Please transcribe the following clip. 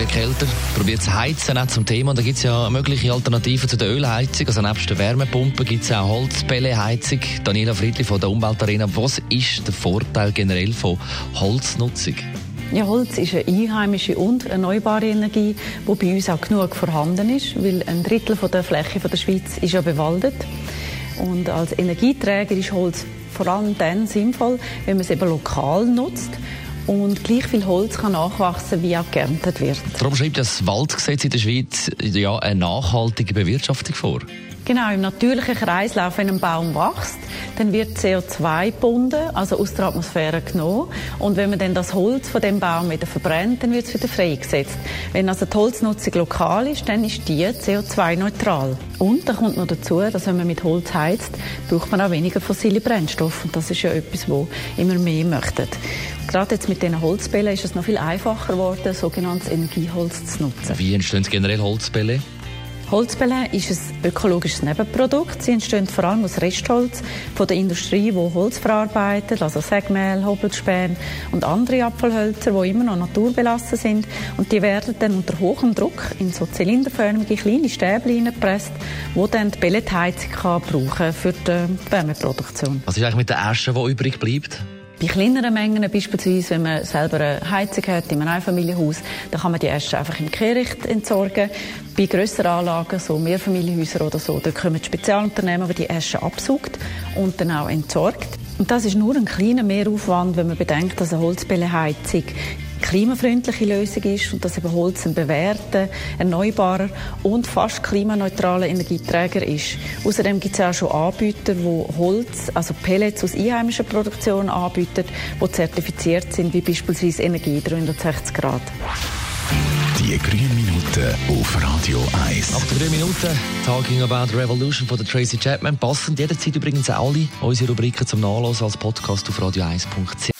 wird kälter, probiert zu heizen, auch zum Thema. Da gibt es ja mögliche Alternativen zu der Ölheizung. Also nebst der Wärmepumpe gibt es auch Holzbälleheizung. Daniela Friedli von der Umweltarena. Was ist der Vorteil generell von Holznutzung? Ja, Holz ist eine einheimische und erneuerbare Energie, die bei uns auch genug vorhanden ist, weil ein Drittel der Fläche der Schweiz ist ja bewaldet. Und als Energieträger ist Holz vor allem dann sinnvoll, wenn man es eben lokal nutzt und gleich viel Holz kann nachwachsen, wie auch geerntet wird. Darum schreibt das Waldgesetz in der Schweiz ja eine nachhaltige Bewirtschaftung vor. Genau, im natürlichen Kreislauf, wenn ein Baum wächst, dann wird CO2 gebunden, also aus der Atmosphäre genommen. Und wenn man dann das Holz von dem Baum wieder verbrennt, dann wird es wieder freigesetzt. Wenn also die Holznutzung lokal ist, dann ist die CO2-neutral. Und da kommt noch dazu, dass wenn man mit Holz heizt, braucht man auch weniger fossile Brennstoffe. Und das ist ja etwas, wo immer mehr möchten. Gerade jetzt mit diesen Holzbällen ist es noch viel einfacher geworden, sogenanntes Energieholz zu nutzen. Wie entstehen generell Holzbälle? Holzbälle ist ein ökologisches Nebenprodukt. Sie entstehen vor allem aus Restholz von der Industrie, die Holz verarbeitet, also Sägmehl, Hobelspäne und andere Abfallhölzer, die immer noch naturbelassen sind. Und die werden dann unter hohem Druck in so zylinderförmige kleine Stäbe gepresst, wo dann die Pelletheizung kann brauchen für die Wärmeproduktion. Was ist eigentlich mit der Asche, die übrig bleibt? Bei kleineren Mengen, beispielsweise wenn man selber eine Heizung hat in einem Einfamilienhaus, dann kann man die Äste einfach im Kehricht entsorgen. Bei grösseren Anlagen, so Mehrfamilienhäusern oder so, da kommen Spezialunternehmen, die die Äste absaugt und dann auch entsorgt. Und das ist nur ein kleiner Mehraufwand, wenn man bedenkt, dass eine Holzbelleheizung klimafreundliche Lösung ist und dass eben Holz ein bewährter, erneuerbarer und fast klimaneutraler Energieträger ist. Außerdem gibt es auch schon Anbieter, die Holz, also Pellets aus einheimischer Produktion anbieten, die zertifiziert sind, wie beispielsweise Energie 360 Grad. Die grünen Minuten auf Radio 1. Nach den grünen Minuten Talking About Revolution von der Tracy Chapman. Passend jederzeit übrigens alle unsere Rubriken zum Nachlesen als Podcast auf radio1.ch.